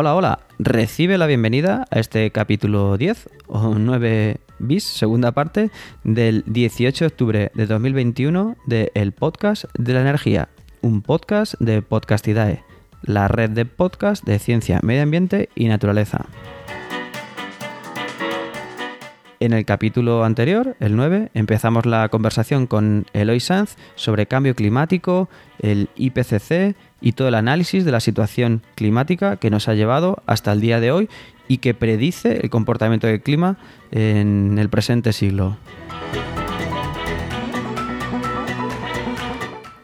Hola, hola, recibe la bienvenida a este capítulo 10 o 9 bis, segunda parte del 18 de octubre de 2021 de El Podcast de la Energía, un podcast de Podcastidae, la red de podcast de ciencia, medio ambiente y naturaleza. En el capítulo anterior, el 9, empezamos la conversación con Eloy Sanz sobre cambio climático, el IPCC y todo el análisis de la situación climática que nos ha llevado hasta el día de hoy y que predice el comportamiento del clima en el presente siglo.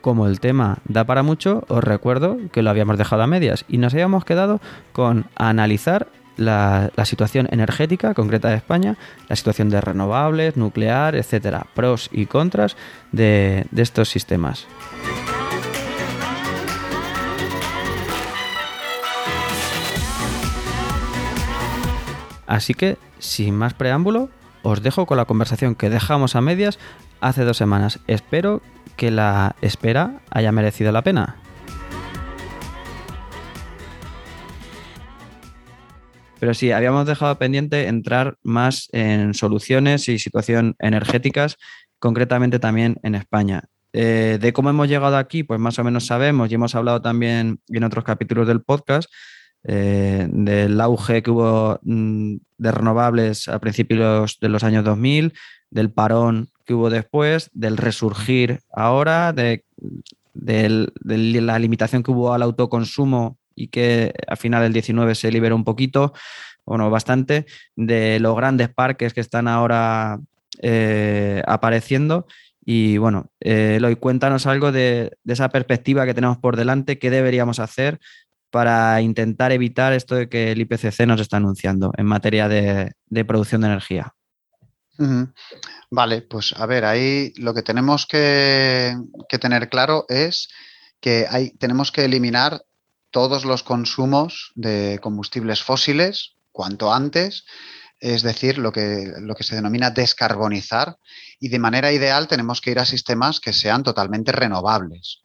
Como el tema da para mucho, os recuerdo que lo habíamos dejado a medias y nos habíamos quedado con analizar la, situación energética concreta de España, la situación de renovables, nuclear, etcétera, pros y contras de, estos sistemas. Así que, sin más preámbulo, os dejo con la conversación que dejamos a medias hace dos semanas. Espero que la espera haya merecido la pena. Pero sí, habíamos dejado pendiente entrar más en soluciones y situación energéticas, concretamente también en España. Eh, de cómo hemos llegado aquí, pues más o menos sabemos y hemos hablado también en otros capítulos del podcast eh, del auge que hubo mm, de renovables a principios de los años 2000, del parón que hubo después, del resurgir ahora, de, de la limitación que hubo al autoconsumo y que a final del 19 se liberó un poquito, bueno, bastante, de los grandes parques que están ahora eh, apareciendo. Y bueno, eh, cuéntanos algo de, esa perspectiva que tenemos por delante, qué deberíamos hacer para intentar evitar esto de que el IPCC nos está anunciando en materia de, producción de energía. Vale, pues a ver, ahí lo que tenemos que, que tener claro es que hay, tenemos que eliminar todos los consumos de combustibles fósiles cuanto antes, es decir, lo que, lo que se denomina descarbonizar, y de manera ideal tenemos que ir a sistemas que sean totalmente renovables.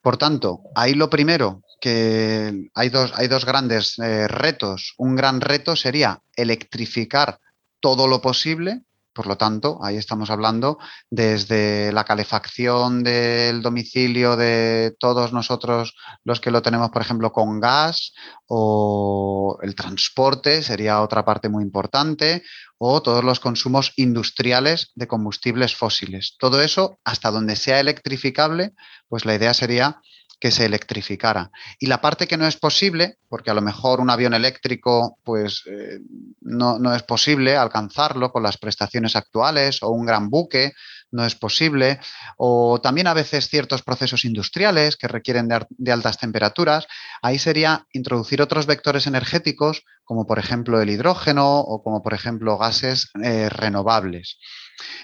Por tanto, ahí lo primero que hay dos, hay dos grandes eh, retos. Un gran reto sería electrificar todo lo posible, por lo tanto, ahí estamos hablando desde la calefacción del domicilio de todos nosotros los que lo tenemos, por ejemplo, con gas, o el transporte sería otra parte muy importante, o todos los consumos industriales de combustibles fósiles. Todo eso, hasta donde sea electrificable, pues la idea sería que se electrificara. Y la parte que no es posible, porque a lo mejor un avión eléctrico pues eh, no, no, es posible alcanzarlo con las prestaciones actuales, o un gran buque no es posible, o también a veces ciertos procesos industriales que requieren de, altas temperaturas, ahí sería introducir otros vectores energéticos, como por ejemplo el hidrógeno o como por ejemplo gases eh, renovables.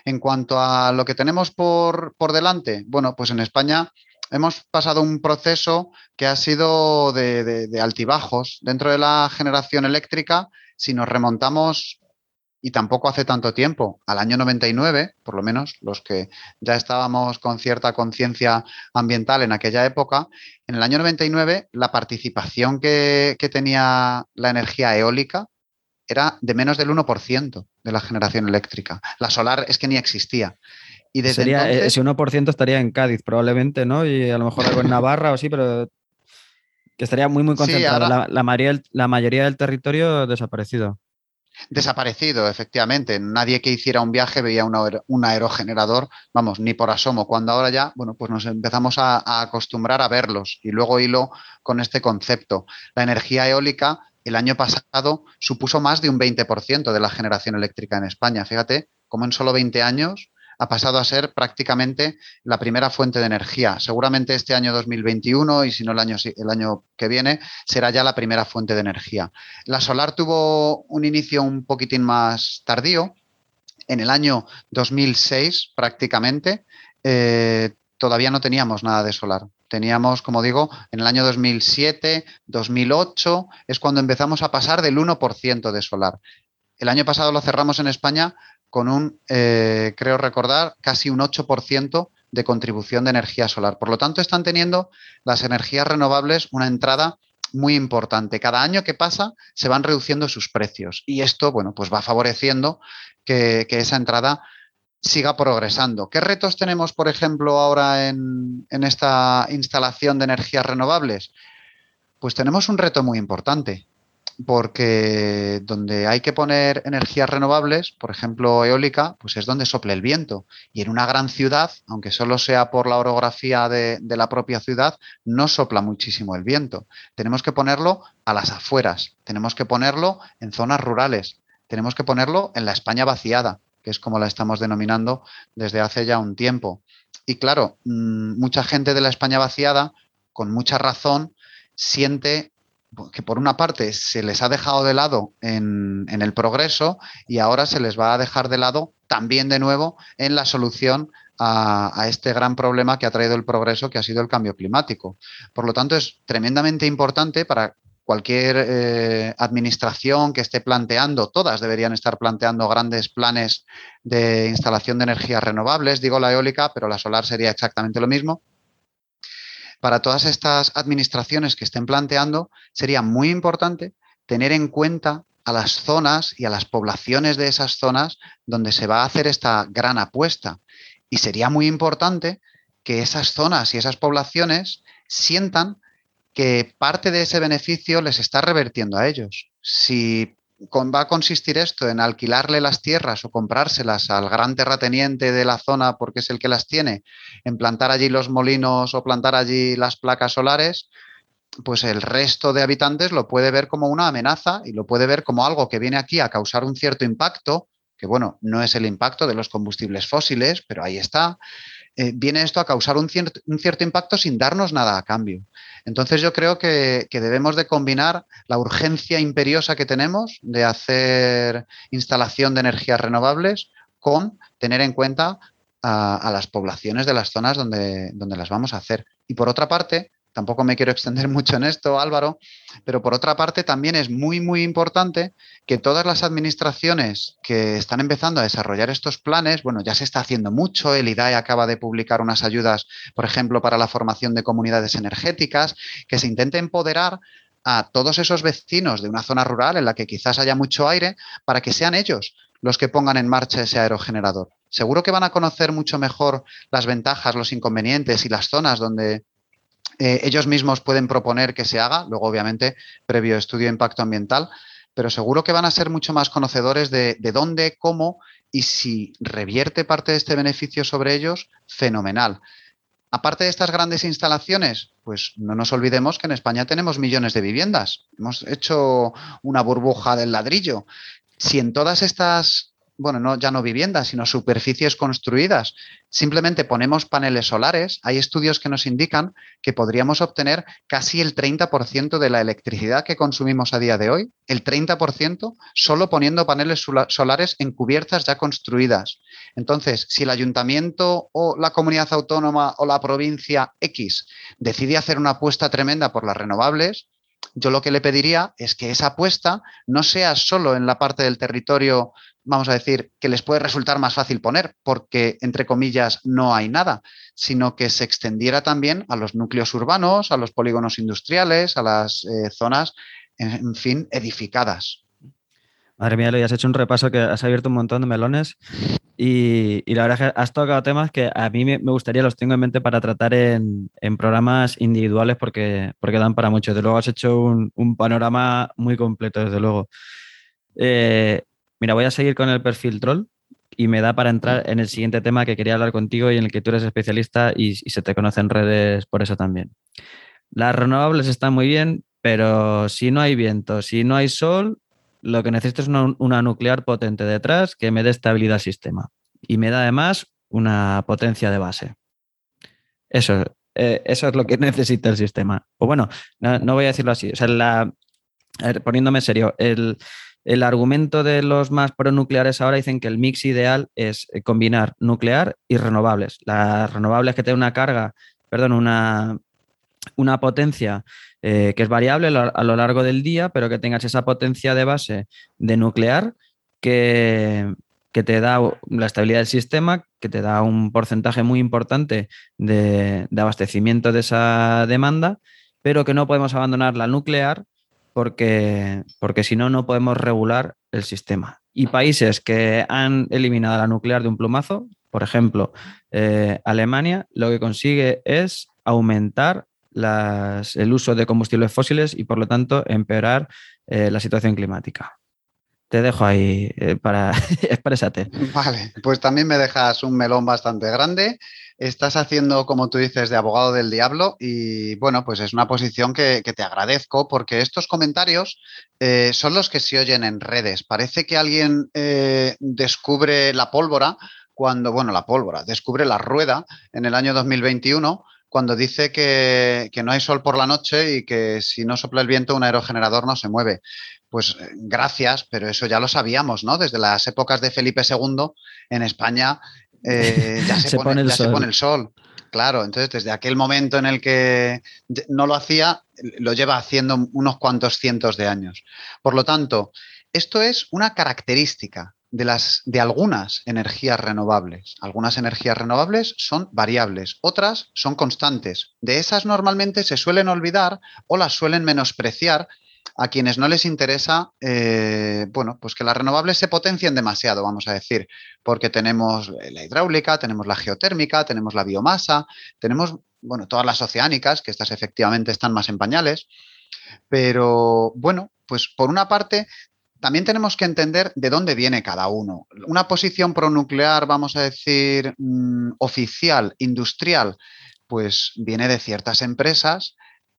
En cuanto a lo que tenemos por, por delante, bueno, pues en España hemos pasado un proceso que ha sido de, altibajos. Dentro de la generación eléctrica, si nos remontamos, y tampoco hace tanto tiempo, al año 99, por lo menos los que ya estábamos con cierta conciencia ambiental en aquella época, en el año 99 la participación que, que tenía la energía eólica era de menos del 1% de la generación eléctrica. La solar es que ni existía. Y Sería, eh, Ese 1% estaría en Cádiz probablemente, ¿no? Y a lo mejor algo en Navarra o así, pero que estaría muy, muy concentrado. la, mayoría, la mayoría del territorio desaparecido. Desaparecido, efectivamente. Nadie que hiciera un viaje veía un aerogenerador, vamos, ni por asomo. Cuando ahora ya, bueno, pues nos empezamos a, a, acostumbrar a verlos y luego hilo con este concepto. La energía eólica el año pasado supuso más de un 20% de la generación eléctrica en España. Fíjate cómo en solo 20 años ha pasado a ser prácticamente la primera fuente de energía. Seguramente este año 2021 y si no el año, el año que viene será ya la primera fuente de energía. La solar tuvo un inicio un poquitín más tardío, en el año 2006 prácticamente, eh, todavía no teníamos nada de solar. Teníamos, como digo, en el año 2007, 2008, es cuando empezamos a pasar del 1% de solar. El año pasado lo cerramos en España con un, eh, creo recordar, casi un 8% de contribución de energía solar. Por lo tanto, están teniendo las energías renovables una entrada muy importante. Cada año que pasa se van reduciendo sus precios y esto, bueno, pues va favoreciendo que, esa entrada siga progresando. ¿Qué retos tenemos, por ejemplo, ahora en, en esta instalación de energías renovables? Pues tenemos un reto muy importante porque donde hay que poner energías renovables, por ejemplo eólica, pues es donde sople el viento. Y en una gran ciudad, aunque solo sea por la orografía de, la propia ciudad, no sopla muchísimo el viento. Tenemos que ponerlo a las afueras, tenemos que ponerlo en zonas rurales, tenemos que ponerlo en la España vaciada, que es como la estamos denominando desde hace ya un tiempo. Y claro, mm, mucha gente de la España vaciada, con mucha razón, siente que por una parte se les ha dejado de lado en, el progreso y ahora se les va a dejar de lado también de nuevo en la solución a, este gran problema que ha traído el progreso, que ha sido el cambio climático. Por lo tanto, es tremendamente importante para cualquier eh, administración que esté planteando, todas deberían estar planteando grandes planes de instalación de energías renovables, digo la eólica, pero la solar sería exactamente lo mismo, para todas estas administraciones que estén planteando, sería muy importante tener en cuenta a las zonas y a las poblaciones de esas zonas donde se va a hacer esta gran apuesta. Y sería muy importante que esas zonas y esas poblaciones sientan que parte de ese beneficio les está revertiendo a ellos. Si va a consistir esto en alquilarle las tierras o comprárselas al gran terrateniente de la zona porque es el que las tiene, en plantar allí los molinos o plantar allí las placas solares, pues el resto de habitantes lo puede ver como una amenaza y lo puede ver como algo que viene aquí a causar un cierto impacto, que bueno, no es el impacto de los combustibles fósiles, pero ahí está. Eh, viene esto a causar un cierto, un cierto impacto sin darnos nada a cambio. Entonces yo creo que, debemos de combinar la urgencia imperiosa que tenemos de hacer instalación de energías renovables con tener en cuenta a, las poblaciones de las zonas donde, donde las vamos a hacer. Y por otra parte, tampoco me quiero extender mucho en esto, Álvaro, pero por otra parte también es muy, muy importante que todas las administraciones que están empezando a desarrollar estos planes, bueno, ya se está haciendo mucho, el IDAE acaba de publicar unas ayudas, por ejemplo, para la formación de comunidades energéticas, que se intente empoderar a todos esos vecinos de una zona rural en la que quizás haya mucho aire para que sean ellos los que pongan en marcha ese aerogenerador. Seguro que van a conocer mucho mejor las ventajas, los inconvenientes y las zonas donde eh, ellos mismos pueden proponer que se haga, luego obviamente previo estudio de impacto ambiental, pero seguro que van a ser mucho más conocedores de, dónde, cómo y si revierte parte de este beneficio sobre ellos, fenomenal. Aparte de estas grandes instalaciones, pues no nos olvidemos que en España tenemos millones de viviendas. Hemos hecho una burbuja del ladrillo. Si en todas estas bueno, no, ya no viviendas, sino superficies construidas. Simplemente ponemos paneles solares. Hay estudios que nos indican que podríamos obtener casi el 30% de la electricidad que consumimos a día de hoy, el 30% solo poniendo paneles solares en cubiertas ya construidas. Entonces, si el ayuntamiento o la comunidad autónoma o la provincia X decide hacer una apuesta tremenda por las renovables, yo lo que le pediría es que esa apuesta no sea solo en la parte del territorio vamos a decir, que les puede resultar más fácil poner, porque, entre comillas, no hay nada, sino que se extendiera también a los núcleos urbanos, a los polígonos industriales, a las eh, zonas, en, fin, edificadas. Madre mía, lo has hecho un repaso que has abierto un montón de melones y, la verdad es que has tocado temas que a mí me, gustaría, los tengo en mente para tratar en, programas individuales porque, porque dan para mucho. Desde luego has hecho un, un panorama muy completo, desde luego. Eh, Mira, voy a seguir con el perfil troll y me da para entrar en el siguiente tema que quería hablar contigo y en el que tú eres especialista y, se te conoce en redes por eso también. Las renovables están muy bien, pero si no hay viento, si no hay sol, lo que necesito es una, nuclear potente detrás que me dé estabilidad al sistema y me da además una potencia de base. Eso, eh, eso es lo que necesita el sistema. O bueno, no, voy a decirlo así. O sea, la, poniéndome serio, el, El argumento de los más pronucleares ahora dicen que el mix ideal es eh, combinar nuclear y renovables. Las renovables que tienen una carga, perdón, una, una potencia eh, que es variable a lo largo del día, pero que tengas esa potencia de base de nuclear que, que te da la estabilidad del sistema, que te da un porcentaje muy importante de, abastecimiento de esa demanda, pero que no podemos abandonar la nuclear porque, porque si no, no podemos regular el sistema. Y países que han eliminado la nuclear de un plumazo, por ejemplo, eh, Alemania, lo que consigue es aumentar el uso de combustibles fósiles y por lo tanto empeorar eh, la situación climática. Te dejo ahí eh, para expresarte. Vale, pues también me dejas un melón bastante grande. Estás haciendo, como tú dices, de abogado del diablo y bueno, pues es una posición que, te agradezco porque estos comentarios eh, son los que se oyen en redes. Parece que alguien descubre la pólvora cuando, bueno, la pólvora, descubre la rueda en el año 2021 cuando dice que, no hay sol por la noche y que si no sopla el viento un aerogenerador no se mueve. Pues eh, gracias, pero eso ya lo sabíamos, ¿no? Desde las épocas de Felipe II en España eh, ya, se, pone, el sol. Claro, entonces desde aquel momento en el que no lo hacía, lo lleva haciendo unos cuantos cientos de años. Por lo tanto, esto es una característica de, las, de algunas energías renovables. Algunas energías renovables son variables, otras son constantes. De esas normalmente se suelen olvidar o las suelen menospreciar a quienes no les interesa, eh, bueno, pues que las renovables se potencien demasiado, vamos a decir, porque tenemos la hidráulica, tenemos la geotérmica, tenemos la biomasa, tenemos, bueno, todas las oceánicas, que estas efectivamente están más en pañales, pero bueno, pues por una parte también tenemos que entender de dónde viene cada uno. Una posición pronuclear, vamos a decir, mm, oficial, industrial, pues viene de ciertas empresas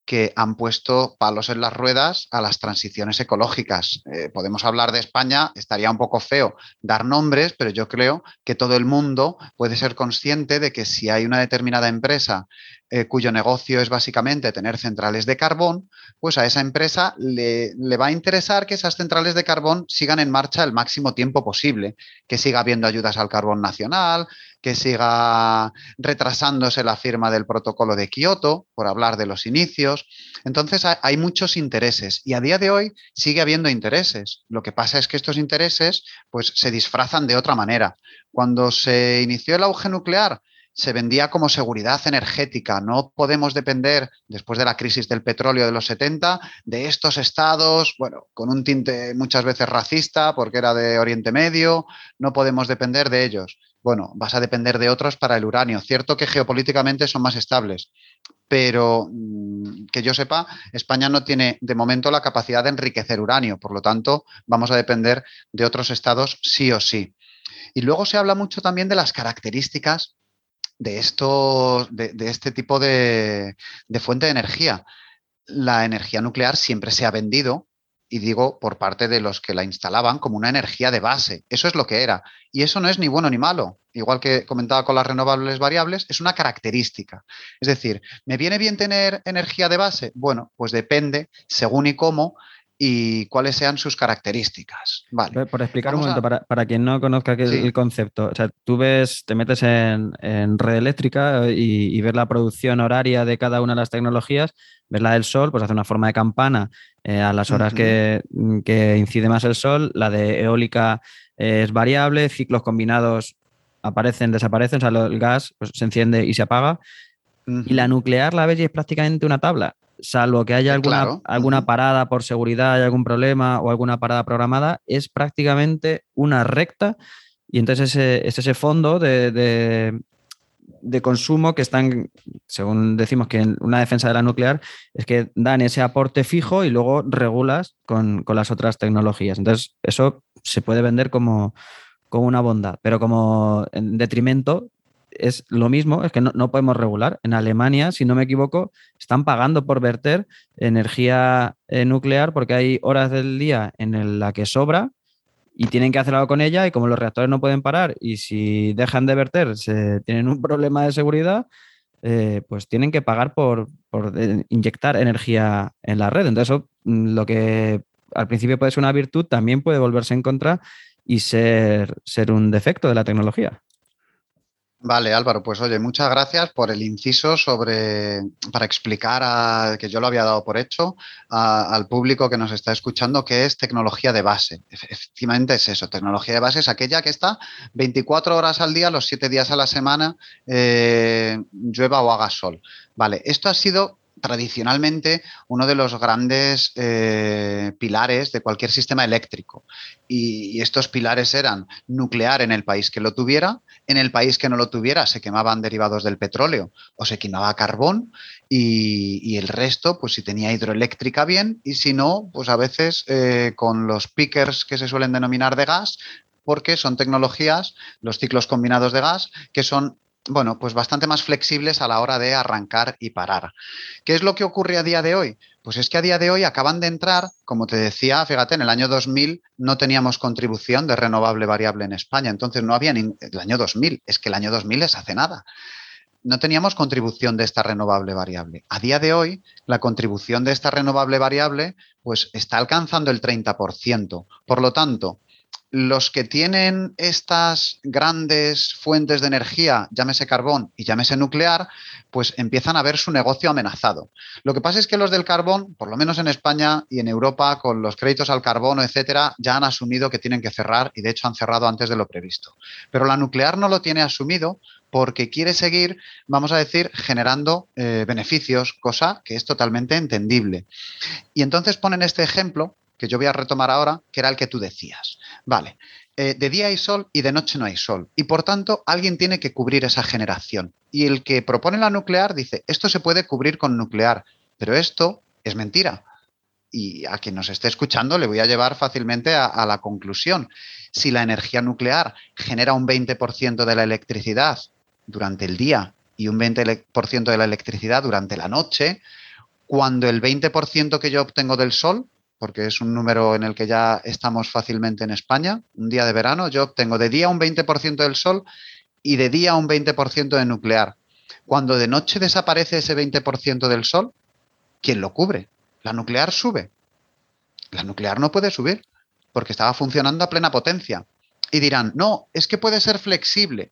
que han puesto palos en las ruedas a las transiciones ecológicas. Eh, podemos hablar de España, estaría un poco feo dar nombres, pero yo creo que todo el mundo puede ser consciente de que si hay una determinada empresa eh, cuyo negocio es básicamente tener centrales de carbón, pues a esa empresa le, le, va a interesar que esas centrales de carbón sigan en marcha el máximo tiempo posible, que siga habiendo ayudas al carbón nacional, que siga retrasándose la firma del protocolo de Kioto, por hablar de los inicios. Entonces hay muchos intereses y a día de hoy sigue habiendo intereses. Lo que pasa es que estos intereses pues, se disfrazan de otra manera. Cuando se inició el auge nuclear, se vendía como seguridad energética. No podemos depender, después de la crisis del petróleo de los 70, de estos estados, bueno, con un tinte muchas veces racista porque era de Oriente Medio, no podemos depender de ellos. Bueno, vas a depender de otros para el uranio. Cierto que geopolíticamente son más estables, pero mm, que yo sepa, España no tiene de momento la capacidad de enriquecer uranio, por lo tanto, vamos a depender de otros estados sí o sí. Y luego se habla mucho también de las características de, esto, de, este tipo de fuente de energía. La energía nuclear siempre se ha vendido y digo por parte de los que la instalaban como una energía de base. Eso es lo que era. Y eso no es ni bueno ni malo. Igual que comentaba con las renovables variables, es una característica. Es decir, ¿me viene bien tener energía de base? Bueno, pues depende según y cómo y cuáles sean sus características. Vale. Por explicar un momento, para, quien no conozca el concepto, o sea, tú ves, te metes en, red eléctrica y, ves la producción horaria de cada una de las tecnologías, ves la del sol, pues hace una forma de campana eh, a las horas que, incide más el sol, la de eólica es variable, ciclos combinados aparecen, desaparecen, o sea, el gas pues, se enciende y se apaga. Y la nuclear la ves y es prácticamente una tabla salvo que haya alguna, alguna parada por seguridad, hay algún problema o alguna parada programada, es prácticamente una recta y entonces es ese fondo de, consumo que están, según decimos que en una defensa de la nuclear, es que dan ese aporte fijo y luego regulas con, las otras tecnologías. Entonces, eso se puede vender como, como una bondad, pero como en detrimento es lo mismo, es que no, podemos regular. En Alemania, si no me equivoco, están pagando por verter energía eh, nuclear porque hay horas del día en la que sobra y tienen que hacer algo con ella y como los reactores no pueden parar y si dejan de verter se tienen un problema de seguridad, eh, pues tienen que pagar por, por, eh, inyectar energía en la red. Entonces eso mm, lo que al principio puede ser una virtud, también puede volverse en contra y ser, ser un defecto de la tecnología. Vale, Álvaro, pues oye, muchas gracias por el inciso sobre, para explicar, a, que yo lo había dado por hecho, al público que nos está escuchando, qué es tecnología de base. Efectivamente es eso, tecnología de base es aquella que está 24 horas al día, los 7 días a la semana, eh, llueva o haga sol. Vale, esto ha sido tradicionalmente uno de los grandes eh, pilares de cualquier sistema eléctrico. Y, estos pilares eran nuclear en el país que lo tuviera, en el país que no lo tuviera se quemaban derivados del petróleo o se quemaba carbón y, el resto, pues si tenía hidroeléctrica bien y si no, pues a veces eh, con los pickers que se suelen denominar de gas, porque son tecnologías, los ciclos combinados de gas, que son bueno, pues bastante más flexibles a la hora de arrancar y parar. ¿Qué es lo que ocurre a día de hoy? Pues es que a día de hoy acaban de entrar, como te decía, fíjate, en el año 2000 no teníamos contribución de renovable variable en España, entonces no había ni el año 2000, es que el año 2000 es hace nada. No teníamos contribución de esta renovable variable. A día de hoy, la contribución de esta renovable variable pues está alcanzando el 30%. Por lo tanto, los que tienen estas grandes fuentes de energía, llámese carbón y llámese nuclear, pues empiezan a ver su negocio amenazado. Lo que pasa es que los del carbón, por lo menos en España y en Europa, con los créditos al carbono, etcétera, ya han asumido que tienen que cerrar y de hecho han cerrado antes de lo previsto. Pero la nuclear no lo tiene asumido porque quiere seguir, vamos a decir, generando eh, beneficios, cosa que es totalmente entendible. Y entonces ponen este ejemplo que yo voy a retomar ahora, que era el que tú decías. Vale, eh, de día hay sol y de noche no hay sol. Y por tanto, alguien tiene que cubrir esa generación. Y el que propone la nuclear dice, esto se puede cubrir con nuclear, pero esto es mentira. Y a quien nos esté escuchando le voy a llevar fácilmente a, a la conclusión. Si la energía nuclear genera un 20% de la electricidad durante el día y un 20% de la electricidad durante la noche, cuando el 20% que yo obtengo del sol porque es un número en el que ya estamos fácilmente en España. Un día de verano yo obtengo de día un 20% del sol y de día un 20% de nuclear. Cuando de noche desaparece ese 20% del sol, ¿quién lo cubre? La nuclear sube. La nuclear no puede subir porque estaba funcionando a plena potencia. Y dirán, no, es que puede ser flexible.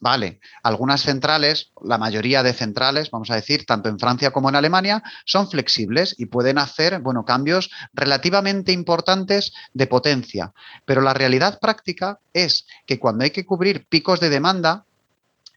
Vale, algunas centrales, la mayoría de centrales, vamos a decir, tanto en Francia como en Alemania, son flexibles y pueden hacer, bueno, cambios relativamente importantes de potencia. Pero la realidad práctica es que cuando hay que cubrir picos de demanda,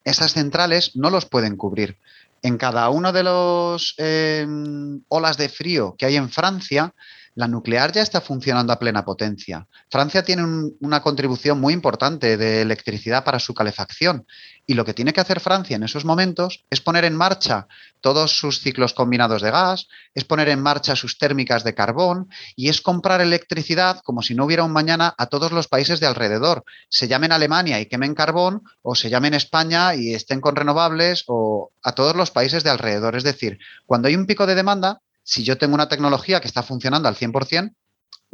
esas centrales no los pueden cubrir. En cada uno de los em, olas de frío que hay en Francia, la nuclear ya está funcionando a plena potencia. Francia tiene una contribución muy importante de electricidad para su calefacción y lo que tiene que hacer Francia en esos momentos es poner en marcha todos sus ciclos combinados de gas, es poner en marcha sus térmicas de carbón y es comprar electricidad como si no hubiera un mañana a todos los países de alrededor. Se llamen Alemania y quemen carbón o se llamen España y estén con renovables o a todos los países de alrededor. Es decir, cuando hay un pico de demanda, si yo tengo una tecnología que está funcionando al 100%,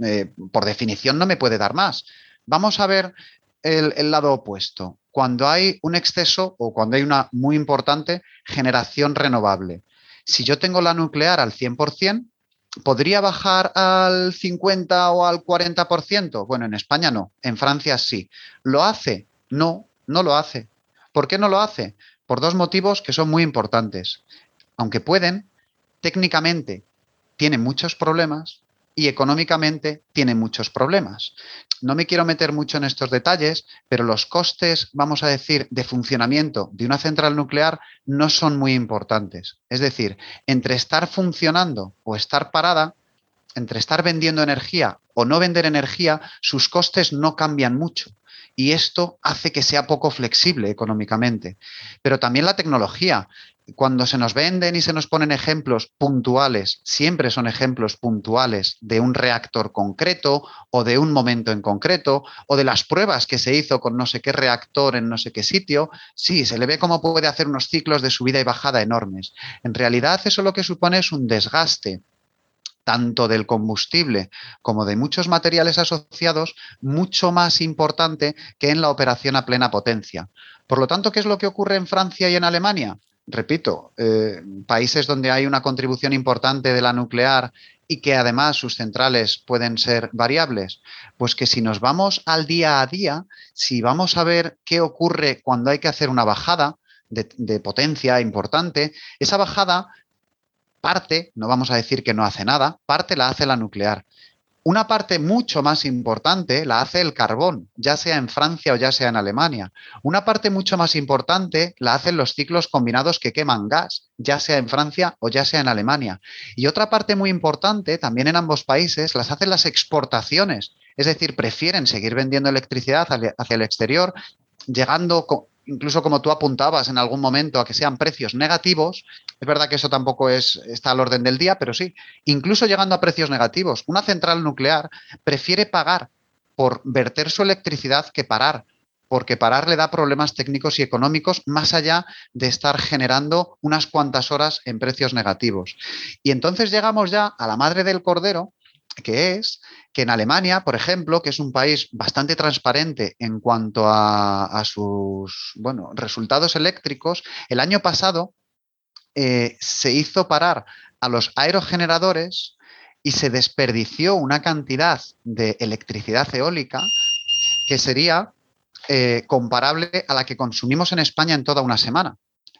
eh, por definición no me puede dar más. Vamos a ver el, lado opuesto. Cuando hay un exceso o cuando hay una muy importante generación renovable. Si yo tengo la nuclear al 100%, ¿podría bajar al 50 o al 40%? Bueno, en España no, en Francia sí. ¿Lo hace? No, no lo hace. ¿Por qué no lo hace? Por dos motivos que son muy importantes. Aunque pueden, técnicamente tiene muchos problemas y económicamente tiene muchos problemas. No me quiero meter mucho en estos detalles, pero los costes, vamos a decir, de funcionamiento de una central nuclear no son muy importantes. Es decir, entre estar funcionando o estar parada, entre estar vendiendo energía o no vender energía, sus costes no cambian mucho y esto hace que sea poco flexible económicamente. Pero también la tecnología cuando se nos venden y se nos ponen ejemplos puntuales, siempre son ejemplos puntuales de un reactor concreto o de un momento en concreto o de las pruebas que se hizo con no sé qué reactor en no sé qué sitio, sí, se le ve cómo puede hacer unos ciclos de subida y bajada enormes. En realidad eso lo que supone es un desgaste tanto del combustible como de muchos materiales asociados, mucho más importante que en la operación a plena potencia. Por lo tanto, ¿qué es lo que ocurre en Francia y en Alemania? Repito, eh, países donde hay una contribución importante de la nuclear y que además sus centrales pueden ser variables? Pues que si nos vamos al día a día, si vamos a ver qué ocurre cuando hay que hacer una bajada de, de potencia importante, esa bajada parte, no vamos a decir que no hace nada, parte la hace la nuclear. Una parte mucho más importante la hace el carbón, ya sea en Francia o ya sea en Alemania. Una parte mucho más importante la hacen los ciclos combinados que queman gas, ya sea en Francia o ya sea en Alemania. Y otra parte muy importante, también en ambos países, las hacen las exportaciones. Es decir, prefieren seguir vendiendo electricidad hacia el exterior, llegando incluso como tú apuntabas en algún momento, a que sean precios negativos. Es verdad que eso tampoco es, está al orden del día, pero sí, incluso llegando a precios negativos, una central nuclear prefiere pagar por verter su electricidad que parar, porque parar le da problemas técnicos y económicos más allá de estar generando unas cuantas horas en precios negativos. Y entonces llegamos ya a la madre del cordero, que es que en Alemania, por ejemplo, que es un país bastante transparente en cuanto a, sus bueno, resultados eléctricos, el año pasado eh, se hizo parar a los aerogeneradores y se desperdició una cantidad de electricidad eólica que sería eh, comparable a la que consumimos en España en toda una semana.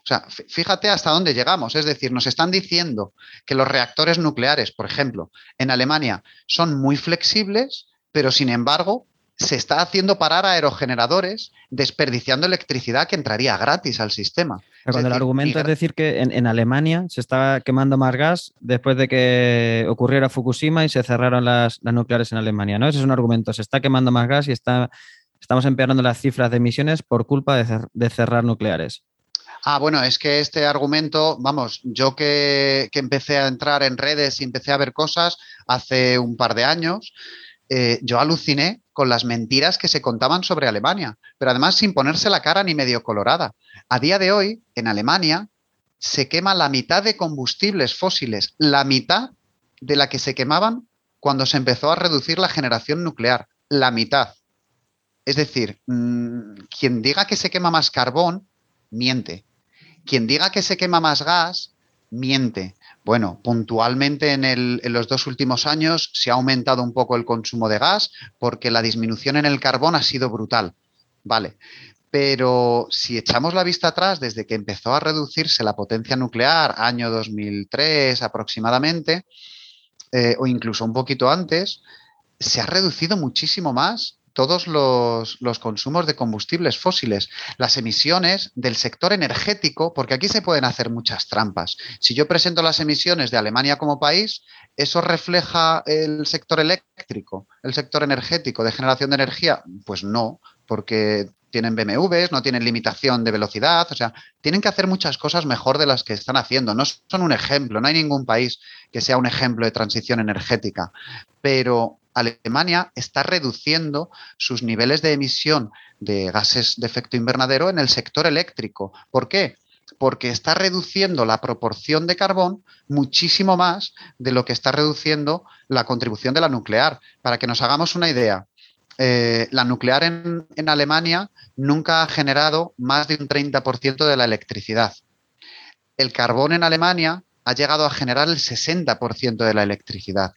O sea, fíjate hasta dónde llegamos. Es decir, nos están diciendo que los reactores nucleares, por ejemplo, en Alemania son muy flexibles, pero sin embargo se está haciendo parar aerogeneradores desperdiciando electricidad que entraría gratis al sistema. cuando el argumento es decir que en, Alemania se está quemando más gas después de que ocurriera Fukushima y se cerraron las, nucleares en Alemania, ¿no? Ese es un argumento. Se está quemando más gas y está, estamos empeorando las cifras de emisiones por culpa de cerrar nucleares. Ah, bueno, es que este argumento, vamos, yo que, empecé a entrar en redes y empecé a ver cosas hace un par de años, eh, yo aluciné con las mentiras que se contaban sobre Alemania, pero además sin ponerse la cara ni medio colorada. A día de hoy, en Alemania, se quema la mitad de combustibles fósiles, la mitad de la que se quemaban cuando se empezó a reducir la generación nuclear, la mitad. Es decir, mm, quien diga que se quema más carbón, miente. Quien diga que se quema más gas, miente. Bueno, puntualmente en, los dos últimos años se ha aumentado un poco el consumo de gas porque la disminución en el carbón ha sido brutal. Vale. Pero si echamos la vista atrás, desde que empezó a reducirse la potencia nuclear, año 2003 aproximadamente, eh, o incluso un poquito antes, se ha reducido muchísimo más todos los, consumos de combustibles fósiles, las emisiones del sector energético, porque aquí se pueden hacer muchas trampas. Si yo presento las emisiones de Alemania como país, ¿eso refleja el sector eléctrico, el sector energético de generación de energía? Pues no, porque tienen BMWs, no tienen limitación de velocidad, o sea, tienen que hacer muchas cosas mejor de las que están haciendo. No son un ejemplo, no hay ningún país que sea un ejemplo de transición energética, pero Alemania está reduciendo sus niveles de emisión de gases de efecto invernadero en el sector eléctrico. ¿Por qué? Porque está reduciendo la proporción de carbón muchísimo más de lo que está reduciendo la contribución de la nuclear. Para que nos hagamos una idea, eh, la nuclear en, en Alemania nunca ha generado más de un 30% de la electricidad. El carbón en Alemania ha llegado a generar el 60% de la electricidad.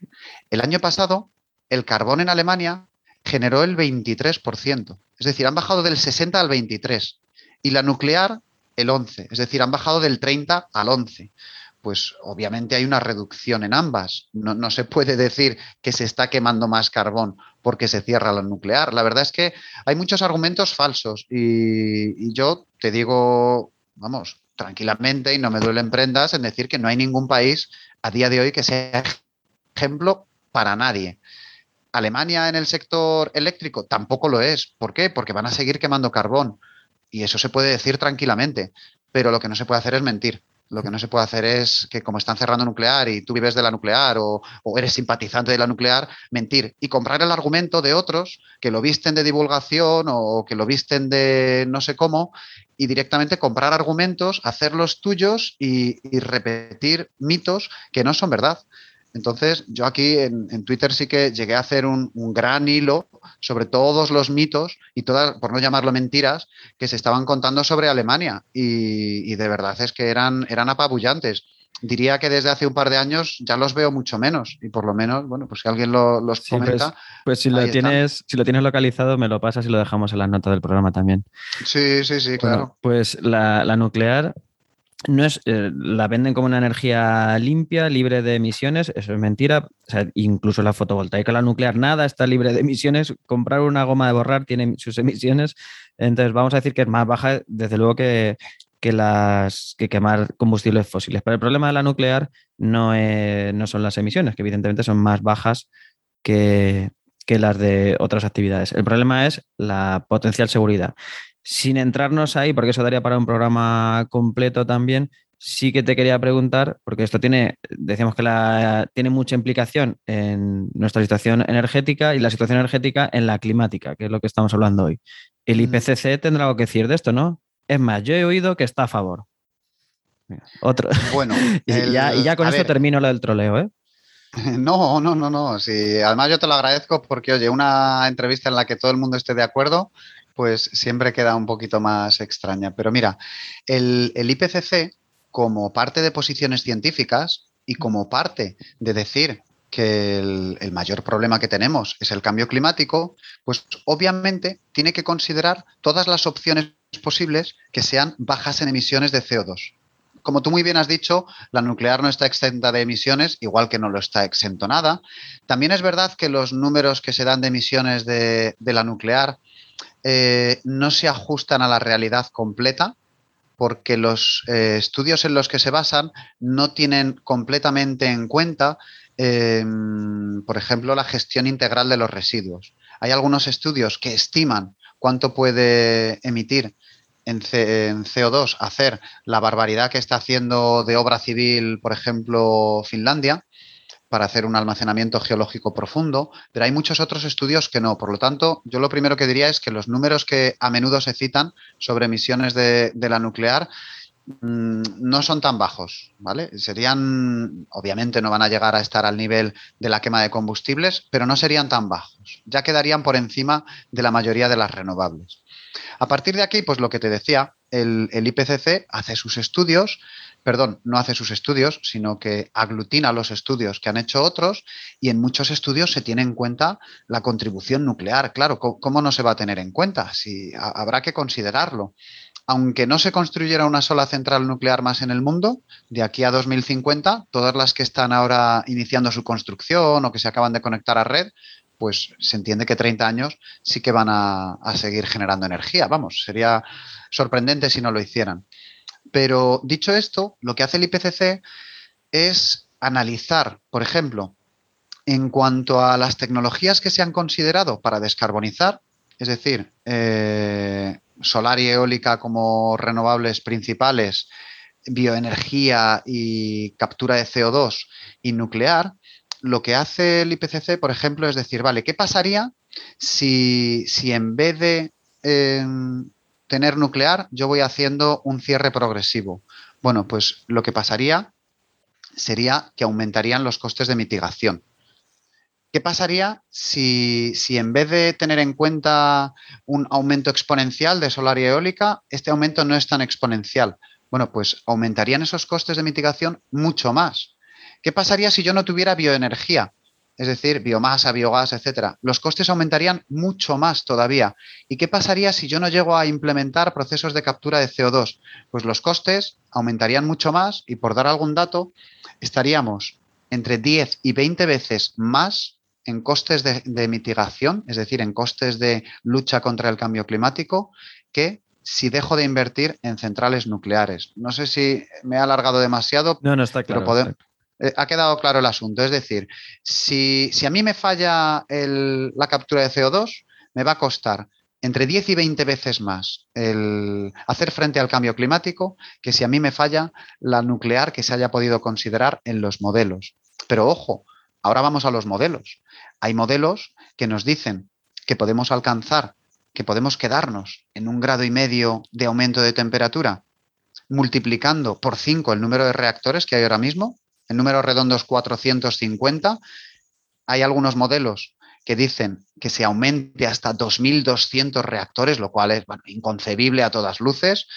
El año pasado el carbón en Alemania generó el 23%. Es decir, han bajado del 60 al 23. Y la nuclear el 11. Es decir, han bajado del 30 al 11. Pues obviamente hay una reducción en ambas. No, se puede decir que se está quemando más carbón porque se cierra la nuclear. La verdad es que hay muchos argumentos falsos y, y yo te digo, vamos, tranquilamente y no me duelen prendas en decir que no hay ningún país a día de hoy que sea ejemplo para nadie. Alemania en el sector eléctrico tampoco lo es. ¿Por qué? Porque van a seguir quemando carbón. Y eso se puede decir tranquilamente. Pero lo que no se puede hacer es mentir. Lo que no se puede hacer es que como están cerrando nuclear y tú vives de la nuclear o, eres simpatizante de la nuclear, mentir y comprar el argumento de otros que lo visten de divulgación o que lo visten de no sé cómo y directamente comprar argumentos, hacerlos tuyos y repetir mitos que no son verdad. Entonces, yo aquí en, Twitter sí que llegué a hacer un, gran hilo sobre todos los mitos y todas, por no llamarlo mentiras, que se estaban contando sobre Alemania. Y, de verdad es que eran, eran apabullantes. Diría que desde hace un par de años ya los veo mucho menos. Y por lo menos, bueno, pues si alguien lo, los pues, comenta. Pues, si lo tienes, si lo tienes localizado, me lo pasas y lo dejamos en las notas del programa también. Sí, sí, sí, claro. pues la, la nuclear no es, eh, la venden como una energía limpia, libre de emisiones, eso es mentira. incluso la fotovoltaica, la nuclear, nada está libre de emisiones. Comprar una goma de borrar tiene sus emisiones. Entonces, vamos a decir que es más baja, desde luego, que, las, que quemar combustibles fósiles. Pero el problema de la nuclear no, no son las emisiones, que evidentemente son más bajas que, que las de otras actividades. El problema es la potencial seguridad sin entrarnos ahí, porque eso daría para un programa completo también, sí que te quería preguntar, porque esto tiene, decíamos que la, tiene mucha implicación en nuestra situación energética y la situación energética en la climática, que es lo que estamos hablando hoy. El IPCC tendrá algo que decir de esto, ¿no? Es más, yo he oído que está a favor. Otro. Bueno, y, ya, con esto termino lo del troleo, ¿eh? No, no, no, no. Sí, además yo te lo agradezco porque, oye, una entrevista en la que todo el mundo esté de acuerdo pues siempre queda un poquito más extraña. Pero mira, el, IPCC, como parte de posiciones científicas y como parte de decir que el, mayor problema que tenemos es el cambio climático, pues obviamente tiene que considerar todas las opciones posibles que sean bajas en emisiones de CO2. Como tú muy bien has dicho, la nuclear no está exenta de emisiones, igual que no lo está exento nada. También es verdad que los números que se dan de emisiones de la nuclear eh, no se ajustan a la realidad completa porque los eh, estudios en los que se basan no tienen completamente en cuenta, em, por ejemplo, la gestión integral de los residuos. Hay algunos estudios que estiman cuánto puede emitir en, en, CO2 hacer la barbaridad que está haciendo de obra civil, por ejemplo, Finlandia, para hacer un almacenamiento geológico profundo, pero hay muchos otros estudios que no. Por lo tanto, yo lo primero que diría es que los números que a menudo se citan sobre emisiones de, la nuclear mm, no son tan bajos, ¿vale? Serían, obviamente no van a llegar a estar al nivel de la quema de combustibles, pero no serían tan bajos. Ya quedarían por encima de la mayoría de las renovables. A partir de aquí, pues lo que te decía, el, el IPCC hace sus estudios, perdón, no hace sus estudios, sino que aglutina los estudios que han hecho otros y en muchos estudios se tiene en cuenta la contribución nuclear. Claro, ¿cómo no se va a tener en cuenta? Si habrá que considerarlo. Aunque no se construyera una sola central nuclear más en el mundo, de aquí a 2050, todas las que están ahora iniciando su construcción o que se acaban de conectar a red, pues se entiende que 30 años sí que van a, a seguir generando energía. Vamos, sería sorprendente si no lo hicieran. Pero dicho esto, lo que hace el IPCC es analizar, por ejemplo, en cuanto a las tecnologías que se han considerado para descarbonizar, es decir, eh, solar y eólica como renovables principales, bioenergía y captura de CO2 y nuclear, lo que hace el IPCC, por ejemplo, es decir, vale, ¿qué pasaría si, en vez de em, tener nuclear, yo voy haciendo un cierre progresivo. Bueno, pues lo que pasaría sería que aumentarían los costes de mitigación. ¿Qué pasaría si, en vez de tener en cuenta un aumento exponencial de solar y eólica, este aumento no es tan exponencial? Bueno, pues aumentarían esos costes de mitigación mucho más. ¿Qué pasaría si yo no tuviera bioenergía? Es decir, biomasa, biogás, etcétera, los costes aumentarían mucho más todavía. ¿Y qué pasaría si yo no llego a implementar procesos de captura de CO2? Pues los costes aumentarían mucho más y por dar algún dato, estaríamos entre 10 y 20 veces más en costes de, de mitigación, es decir, en costes de lucha contra el cambio climático, que si dejo de invertir en centrales nucleares. No sé si me he alargado demasiado. No, no está claro. Pero eh, ha quedado claro el asunto. Es decir, si, a mí me falla la captura de CO2, me va a costar entre 10 y 20 veces más el hacer frente al cambio climático que si a mí me falla la nuclear que se haya podido considerar en los modelos. Pero ojo, ahora vamos a los modelos. Hay modelos que nos dicen que podemos alcanzar, que podemos quedarnos en un grado y medio de aumento de temperatura, multiplicando por 5 el número de reactores que hay ahora mismo, el número redondo es 450. Hay algunos modelos que dicen que se aumente hasta 2.200 reactores, lo cual es inconcebible a todas luces.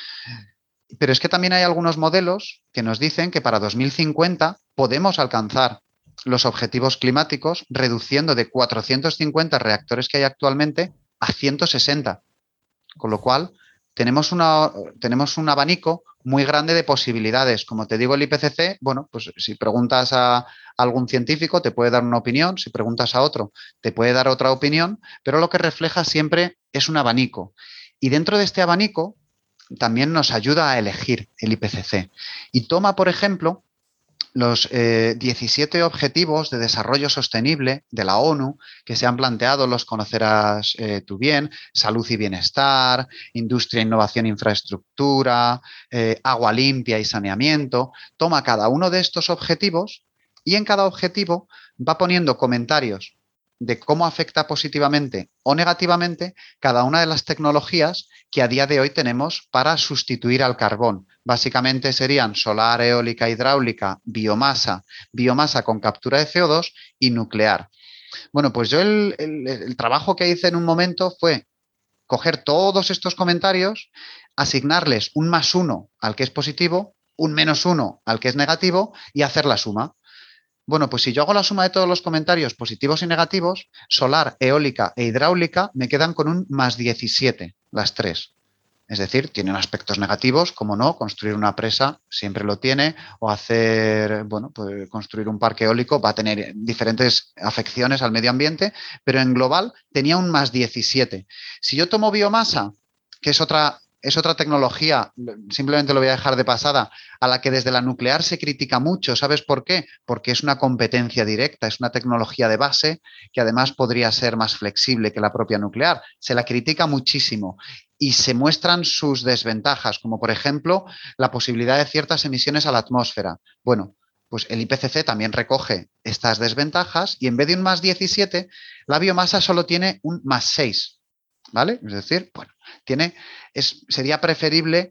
Pero es que también hay algunos modelos que nos dicen que para 2050 podemos alcanzar los objetivos climáticos reduciendo de 450 reactores que hay actualmente a 160. Con lo cual, tenemos un abanico muy grande de posibilidades. Como te digo, el IPCC, bueno, pues si preguntas a algún científico te puede dar una opinión, si preguntas a otro te puede dar otra opinión, pero lo que refleja siempre es un abanico. Y dentro de este abanico también nos ayuda a elegir el IPCC. Y toma, por ejemplo, los 17 eh, objetivos de desarrollo sostenible de la ONU que se han planteado, los conocerás eh, tú bien, salud y bienestar, industria, innovación, infraestructura, eh, agua limpia y saneamiento, toma cada uno de estos objetivos y en cada objetivo va poniendo comentarios de cómo afecta positivamente o negativamente cada una de las tecnologías que a día de hoy tenemos para sustituir al carbón. Básicamente serían solar, eólica, hidráulica, biomasa, biomasa con captura de CO2 y nuclear. Bueno, pues yo el, el trabajo que hice en un momento fue coger todos estos comentarios, asignarles un más uno al que es positivo, un menos uno al que es negativo y hacer la suma. Bueno, pues si yo hago la suma de todos los comentarios positivos y negativos, solar, eólica e hidráulica me quedan con un más 17, las tres. Es decir, tienen aspectos negativos, como no, construir una presa siempre lo tiene, o hacer, bueno, pues construir un parque eólico va a tener diferentes afecciones al medio ambiente, pero en global tenía un más 17. Si yo tomo biomasa, que es otra es otra tecnología, simplemente lo voy a dejar de pasada, a la que desde la nuclear se critica mucho. ¿Sabes por qué? Porque es una competencia directa, es una tecnología de base que además podría ser más flexible que la propia nuclear. Se la critica muchísimo y se muestran sus desventajas, como por ejemplo la posibilidad de ciertas emisiones a la atmósfera. Bueno, pues el IPCC también recoge estas desventajas y en vez de un más 17, la biomasa solo tiene un más 6. ¿Vale? Es decir, bueno, tiene, es, sería preferible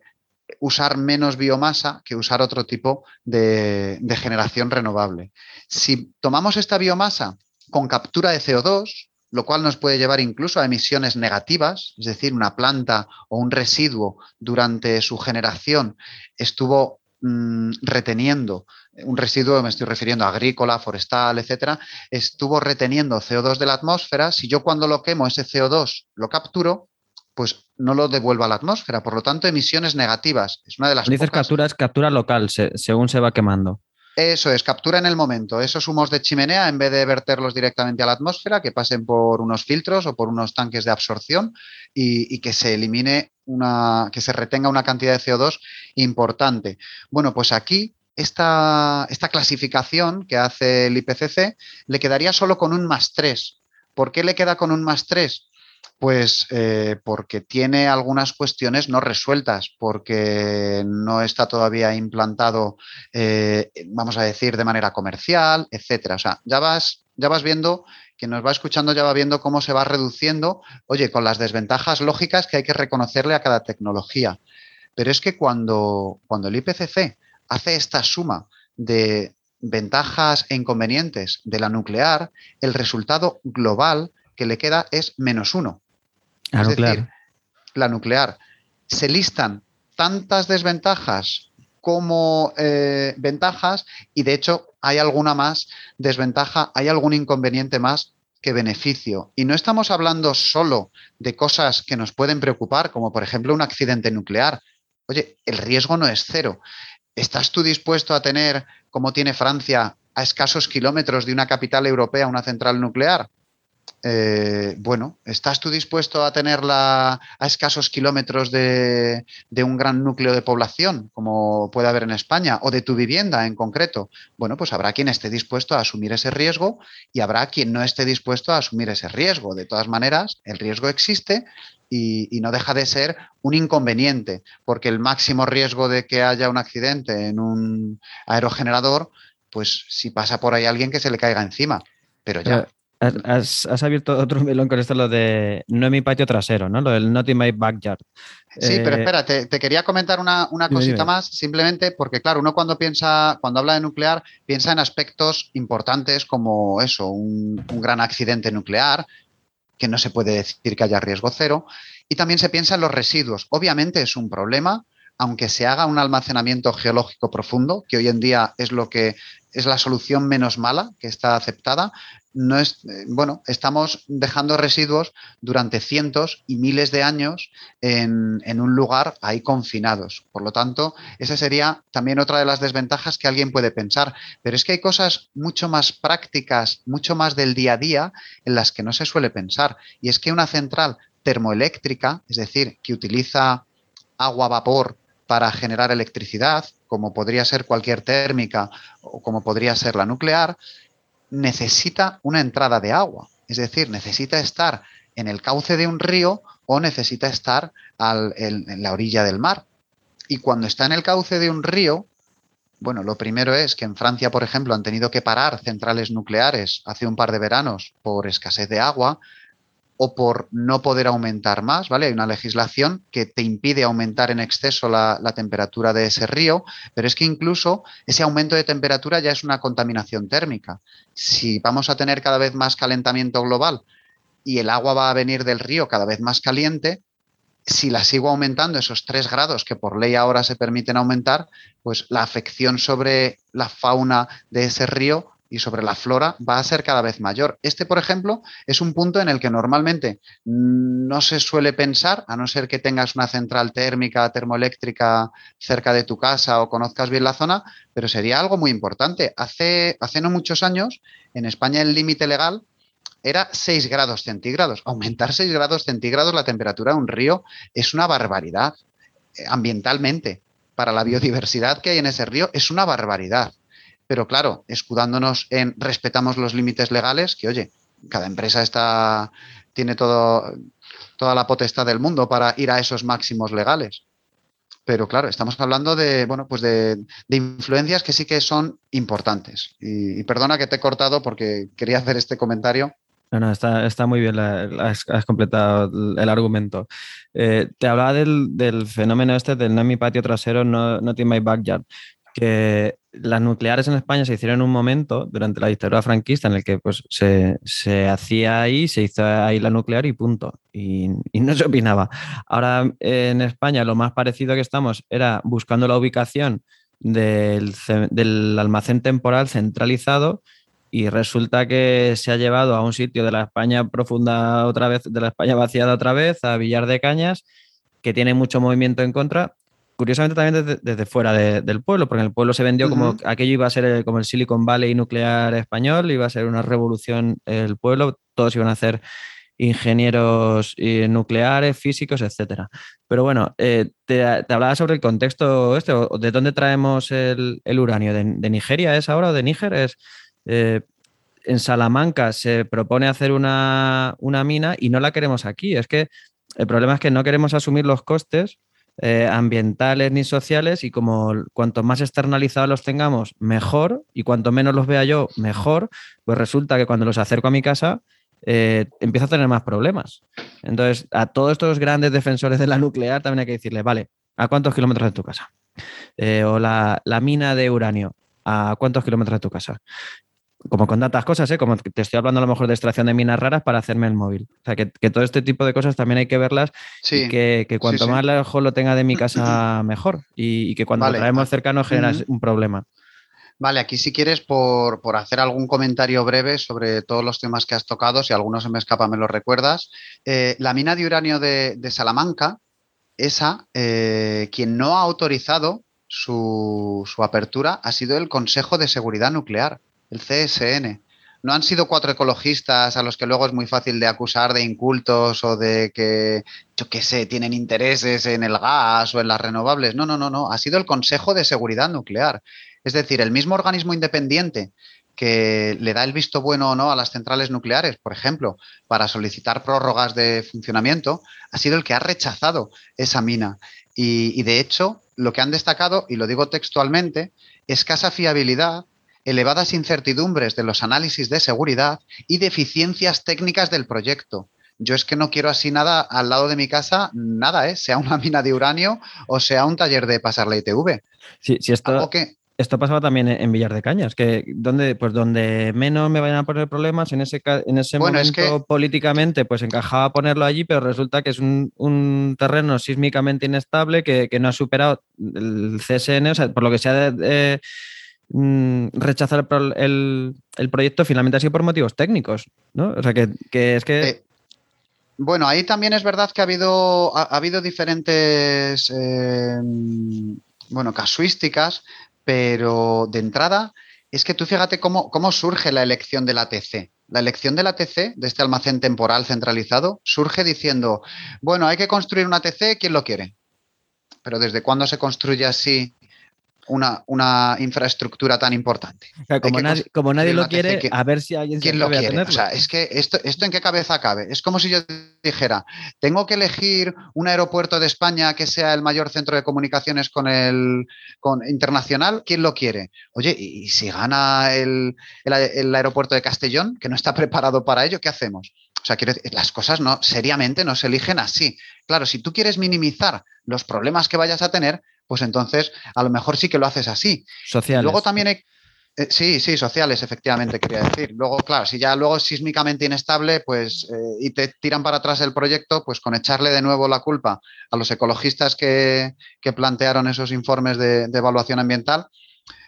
usar menos biomasa que usar otro tipo de, de generación renovable. Si tomamos esta biomasa con captura de CO2, lo cual nos puede llevar incluso a emisiones negativas, es decir, una planta o un residuo durante su generación estuvo mm, reteniendo un residuo, me estoy refiriendo a agrícola, forestal, etcétera, estuvo reteniendo CO2 de la atmósfera. Si yo cuando lo quemo ese CO2 lo capturo, pues no lo devuelva a la atmósfera. Por lo tanto, emisiones negativas. Es una de las. Dices captura, es captura local, según se va quemando. Eso es, captura en el momento. Esos humos de chimenea, en vez de verterlos directamente a la atmósfera, que pasen por unos filtros o por unos tanques de absorción y, que se elimine una, que se retenga una cantidad de CO2 importante. Bueno, pues aquí esta, esta clasificación que hace el IPCC le quedaría solo con un más 3. ¿Por qué le queda con un más 3? Pues eh, porque tiene algunas cuestiones no resueltas, porque no está todavía implantado, eh, vamos a decir, de manera comercial, etcétera. O sea, ya vas, ya vas viendo, quien nos va escuchando ya va viendo cómo se va reduciendo, oye, con las desventajas lógicas que hay que reconocerle a cada tecnología. Pero es que cuando, cuando el IPCC hace esta suma de ventajas e inconvenientes de la nuclear, el resultado global que le queda es menos uno. La es nuclear. Decir, la nuclear. Se listan tantas desventajas como eh, ventajas y de hecho hay alguna más desventaja, hay algún inconveniente más que beneficio. Y no estamos hablando solo de cosas que nos pueden preocupar, como por ejemplo un accidente nuclear. Oye, el riesgo no es cero. ¿Estás tú dispuesto a tener, como tiene Francia, a escasos kilómetros de una capital europea una central nuclear? Eh, bueno, ¿estás tú dispuesto a tenerla a escasos kilómetros de, un gran núcleo de población, como puede haber en España, o de tu vivienda en concreto? Bueno, pues habrá quien esté dispuesto a asumir ese riesgo y habrá quien no esté dispuesto a asumir ese riesgo. De todas maneras, el riesgo existe y, y, no deja de ser un inconveniente, porque el máximo riesgo de que haya un accidente en un aerogenerador, pues si pasa por ahí alguien que se le caiga encima. Pero ya. Has, abierto otro melón con esto, lo de no en mi patio trasero, ¿no? Lo del not in my backyard. Sí, pero eh, espera, te, quería comentar una, cosita más, simplemente porque, claro, uno cuando piensa, cuando habla de nuclear, piensa en aspectos importantes como eso, un, un gran accidente nuclear, que no se puede decir que haya riesgo cero, y también se piensa en los residuos. Obviamente es un problema, aunque se haga un almacenamiento geológico profundo, que hoy en día es lo que es la solución menos mala que está aceptada, no es, eh, bueno, estamos dejando residuos durante cientos y miles de años en, un lugar ahí confinados. Por lo tanto, esa sería también otra de las desventajas que alguien puede pensar. Pero es que hay cosas mucho más prácticas, mucho más del día a día, en las que no se suele pensar. Y es que una central termoeléctrica, es decir, que utiliza agua, vapor para generar electricidad, como podría ser cualquier térmica o como podría ser la nuclear, necesita una entrada de agua. Es decir, necesita estar en el cauce de un río o necesita estar en, la orilla del mar. Y cuando está en el cauce de un río, bueno, lo primero es que en Francia, por ejemplo, han tenido que parar centrales nucleares hace un par de veranos por escasez de agua o por no poder aumentar más, ¿vale? Hay una legislación que te impide aumentar en exceso la, temperatura de ese río, pero es que incluso ese aumento de temperatura ya es una contaminación térmica. Si vamos a tener cada vez más calentamiento global y el agua va a venir del río cada vez más caliente, si la sigo aumentando esos tres grados que por ley ahora se permiten aumentar, pues la afección sobre la fauna de ese río y sobre la flora va a ser cada vez mayor. Este, por ejemplo, es un punto en el que normalmente no se suele pensar, a no ser que tengas una central térmica, termoeléctrica cerca de tu casa o conozcas bien la zona, pero sería algo muy importante. Hace, hace no muchos años, en España el límite legal era 6 grados centígrados. Aumentar 6 grados centígrados la temperatura de un río es una barbaridad eh, ambientalmente. Para la biodiversidad que hay en ese río es una barbaridad pero claro, escudándonos en respetamos los límites legales, que oye, cada empresa está, tiene todo, toda la potestad del mundo para ir a esos máximos legales. Pero claro, estamos hablando de, bueno, pues de, influencias que sí que son importantes. Y, perdona que te he cortado porque quería hacer este comentario. No, no, está, muy bien, has, completado el argumento. Eh, te hablaba del, fenómeno este del no mi patio trasero, no, no tiene my backyard que las nucleares en España se hicieron en un momento durante la dictadura franquista en el que pues, se, hacía ahí, se hizo ahí la nuclear y punto. Y, no se opinaba. Ahora en España lo más parecido que estamos era buscando la ubicación del, del almacén temporal centralizado y resulta que se ha llevado a un sitio de la España profunda otra vez, de la España vaciada otra vez, a Villar de Cañas, que tiene mucho movimiento en contra curiosamente también desde, fuera del pueblo, porque en el pueblo se vendió como aquello iba a ser eh, como el Silicon Valley nuclear español, iba a ser una revolución el pueblo, todos iban a ser ingenieros eh, nucleares, físicos, etcétera. Pero bueno, eh, te, hablaba sobre el contexto este, ¿de dónde traemos el, uranio? ¿De, Nigeria es ahora o de Níger? Es, en Salamanca se propone hacer una, una mina y no la queremos aquí. Es que el problema es que no queremos asumir los costes eh, ambientales ni sociales y como cuanto más externalizados los tengamos, mejor y cuanto menos los vea yo, mejor, pues resulta que cuando los acerco a mi casa eh, empiezo a tener más problemas. Entonces, a todos estos grandes defensores de la nuclear también hay que decirle, vale, ¿a cuántos kilómetros de tu casa? Eh, o la, la, mina de uranio, ¿a cuántos kilómetros de tu casa? Como con tantas cosas, ¿eh? como te estoy hablando a lo mejor de extracción de minas raras para hacerme el móvil. O sea, que, todo este tipo de cosas también hay que verlas y que, cuanto más lejos lo tenga de mi casa, mejor. Y, que cuando lo traemos cercano genera un problema. Vale, aquí si quieres, por, hacer algún comentario breve sobre todos los temas que has tocado, si alguno se me escapa, me lo recuerdas. Eh, la mina de uranio de, Salamanca, esa, eh, quien no ha autorizado su, su apertura ha sido el Consejo de Seguridad Nuclear el CSN. No han sido cuatro ecologistas a los que luego es muy fácil de acusar de incultos o de que, yo qué sé, tienen intereses en el gas o en las renovables. No, no, no, no. Ha sido el Consejo de Seguridad Nuclear. Es decir, el mismo organismo independiente que le da el visto bueno o no a las centrales nucleares, por ejemplo, para solicitar prórrogas de funcionamiento, ha sido el que ha rechazado esa mina. Y, y de hecho, lo que han destacado, y lo digo textualmente, escasa fiabilidad elevadas incertidumbres de los análisis de seguridad y deficiencias técnicas del proyecto. Yo es que no quiero así nada al lado de mi casa, nada, ¿eh? sea una mina de uranio o sea un taller de pasar la ITV. Sí, sí esto, esto pasaba también en Villar de Cañas, que donde, pues donde menos me vayan a poner problemas, en ese, en ese momento políticamente, pues encajaba ponerlo allí, pero resulta que es un, terreno sísmicamente inestable que, no ha superado el CSN, o sea, por lo que se ha de, mm, rechazar el, proyecto finalmente ha sido por motivos técnicos, ¿no? O sea, que, es que... Bueno, ahí también es verdad que ha habido, ha, habido diferentes eh, bueno, casuísticas, pero de entrada es que tú fíjate cómo, cómo surge la elección del ATC. La elección del ATC, de este almacén temporal centralizado, surge diciendo, bueno, hay que construir un ATC, ¿quién lo quiere? Pero ¿desde cuándo se construye así una, una infraestructura tan importante. como, nadie, como, nadie, lo quiere, a ver si alguien ¿quién lo quiere. O sea, es que esto, esto en qué cabeza cabe. Es como si yo dijera, tengo que elegir un aeropuerto de España que sea el mayor centro de comunicaciones con el con internacional, ¿quién lo quiere? Oye, y, si gana el, el, aeropuerto de Castellón, que no está preparado para ello, ¿qué hacemos? O sea, las cosas no, seriamente no se eligen así. Claro, si tú quieres minimizar los problemas que vayas a tener, pues entonces a lo mejor sí que lo haces así. Sociales. Luego también hay, eh, sí, sí, sociales, efectivamente, quería decir. Luego, claro, si ya luego es sísmicamente inestable, pues, eh, y te tiran para atrás el proyecto, pues con echarle de nuevo la culpa a los ecologistas que, plantearon esos informes de, de evaluación ambiental.